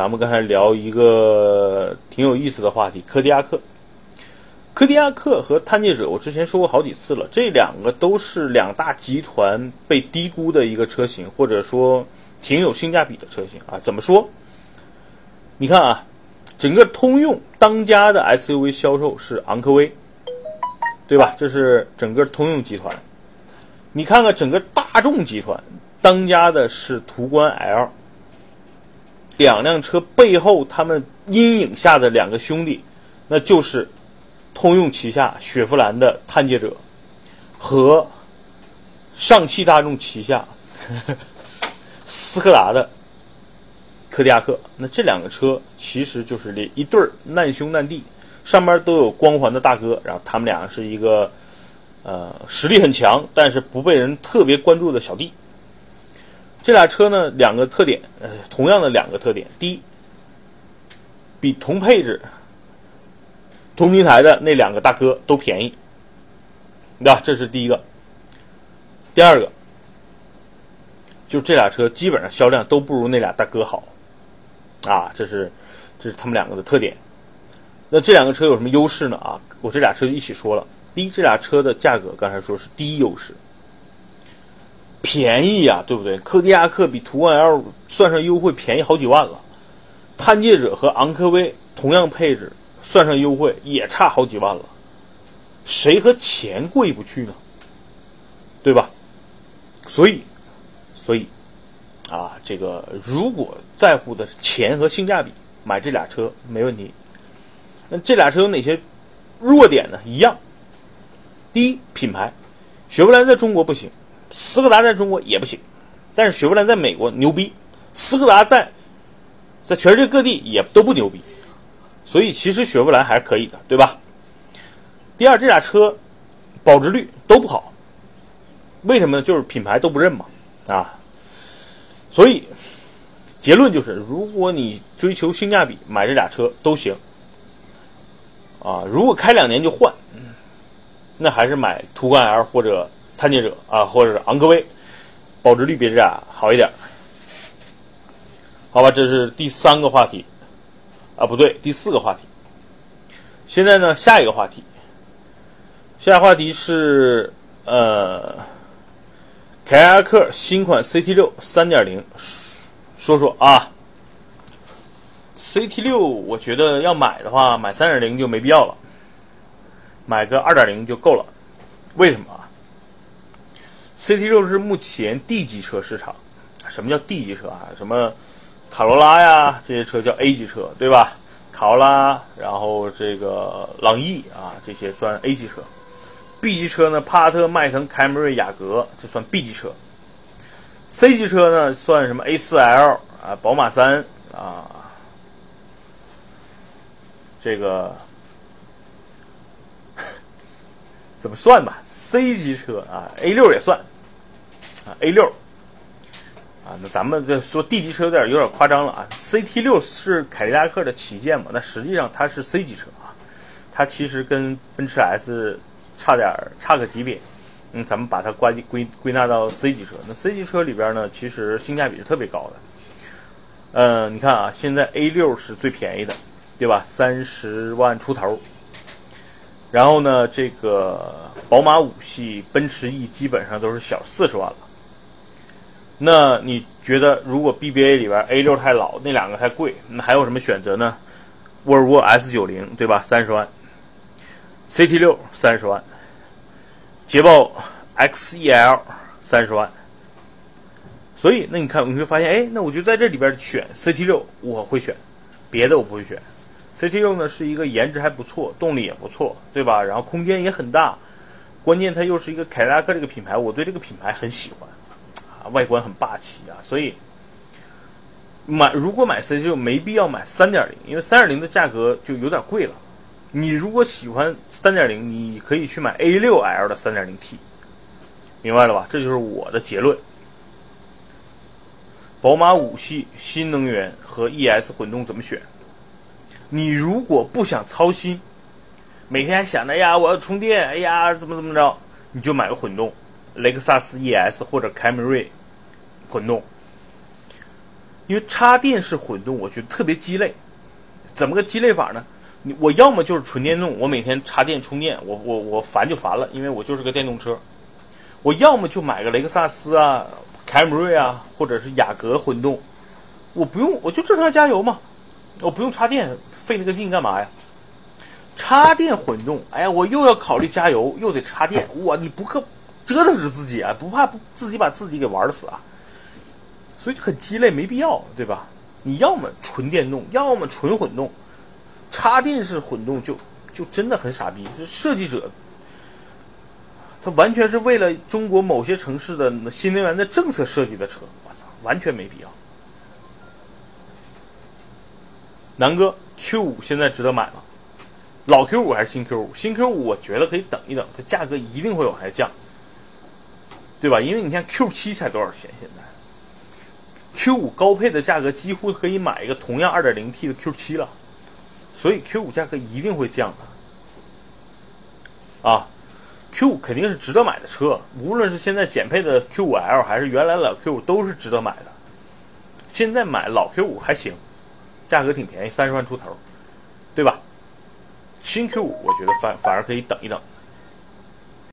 咱们刚才聊一个挺有意思的话题，柯迪亚克。柯迪亚克和探界者，我之前说过好几次了，这两个都是两大集团被低估的一个车型，或者说挺有性价比的车型啊。怎么说？你看啊，整个通用当家的 SUV 销售是昂科威，对吧？这是整个通用集团。你看看整个大众集团当家的是途观 L，两辆车背后他们阴影下的两个兄弟，那就是。通用旗下雪佛兰的探界者和上汽大众旗下呵呵 斯柯达的柯迪亚克，那这两个车其实就是这一对儿难兄难弟，上面都有光环的大哥，然后他们俩是一个呃实力很强，但是不被人特别关注的小弟。这俩车呢，两个特点，呃，同样的两个特点，第一，比同配置。同平台的那两个大哥都便宜，对吧？这是第一个。第二个，就这俩车基本上销量都不如那俩大哥好，啊，这是这是他们两个的特点。那这两个车有什么优势呢？啊，我这俩车一起说了。第一，这俩车的价格刚才说是第一优势，便宜呀，对不对？柯迪亚克比途观 L 算上优惠便宜好几万了，探界者和昂科威同样配置。算上优惠也差好几万了，谁和钱过意不去呢？对吧？所以，所以，啊，这个如果在乎的是钱和性价比，买这俩车没问题。那这俩车有哪些弱点呢？一样，第一，品牌，雪佛兰在中国不行，斯柯达在中国也不行，但是雪佛兰在美国牛逼，斯柯达在在全世界各地也都不牛逼。所以其实雪佛兰还是可以的，对吧？第二，这俩车保值率都不好，为什么呢？就是品牌都不认嘛，啊。所以结论就是，如果你追求性价比，买这俩车都行。啊，如果开两年就换，那还是买途观 L 或者探界者啊，或者是昂科威，保值率比这俩好一点。好吧，这是第三个话题。啊，不对，第四个话题。现在呢，下一个话题，下一个话题是呃，凯迪拉克新款 CT 六三点零，说说啊。CT 六，我觉得要买的话，买三点零就没必要了，买个二点零就够了。为什么？CT 六是目前 D 级车市场，什么叫 D 级车啊？什么？卡罗拉呀，这些车叫 A 级车，对吧？卡罗拉，然后这个朗逸啊，这些算 A 级车。B 级车呢，帕萨特、迈腾、凯美瑞、雅阁，这算 B 级车。C 级车呢，算什么 A4L 啊，宝马三啊，这个 怎么算吧？C 级车啊，A6 也算，A6。啊，那咱们这说 D 级车有点有点夸张了啊。CT 六是凯迪拉克的旗舰嘛？那实际上它是 C 级车啊，它其实跟奔驰 S 差点差个级别。嗯，咱们把它归归归纳到 C 级车。那 C 级车里边呢，其实性价比是特别高的。嗯，你看啊，现在 A 六是最便宜的，对吧？三十万出头。然后呢，这个宝马五系、奔驰 E 基本上都是小四十万了。那你觉得，如果 BBA 里边 A 六太老，那两个太贵，那还有什么选择呢？沃尔沃 S 九零对吧？三十万，CT 六三十万，捷豹 XEL 三十万。所以，那你看，你会发现，哎，那我就在这里边选 CT 六，我会选，别的我不会选。CT 六呢是一个颜值还不错，动力也不错，对吧？然后空间也很大，关键它又是一个凯迪拉克这个品牌，我对这个品牌很喜欢。啊，外观很霸气啊，所以买如果买 C 就没必要买三点零，因为三点零的价格就有点贵了。你如果喜欢三点零，你可以去买 A 六 L 的三点零 T，明白了吧？这就是我的结论。宝马五系新能源和 ES 混动怎么选？你如果不想操心，每天想着呀我要充电，哎呀怎么怎么着，你就买个混动。雷克萨斯 ES 或者凯美瑞混动因为插电式混动，我觉得特别鸡肋。怎么个鸡肋法呢？你我要么就是纯电动，我每天插电充电，我我我烦就烦了，因为我就是个电动车。我要么就买个雷克萨斯啊、凯美瑞啊，或者是雅阁混动，我不用，我就正常加油嘛，我不用插电，费那个劲干嘛呀？插电混动，哎呀，我又要考虑加油，又得插电，哇，你不可折腾着自己啊，不怕自己把自己给玩死啊？所以就很鸡肋，没必要，对吧？你要么纯电动，要么纯混动，插电式混动就就真的很傻逼。这设计者他完全是为了中国某些城市的新能源的政策设计的车，我操，完全没必要。南哥，Q 五现在值得买吗？老 Q 五还是新 Q 五？新 Q 五我觉得可以等一等，它价格一定会往下降，对吧？因为你看 Q 七才多少钱？现在 Q 五高配的价格几乎可以买一个同样 2.0T 的 Q 七了，所以 Q 五价格一定会降的。啊，Q 五肯定是值得买的车，无论是现在减配的 Q 五 L 还是原来老 Q 五都是值得买的。现在买老 Q 五还行。价格挺便宜，三十万出头，对吧？新 Q 五我觉得反反而可以等一等。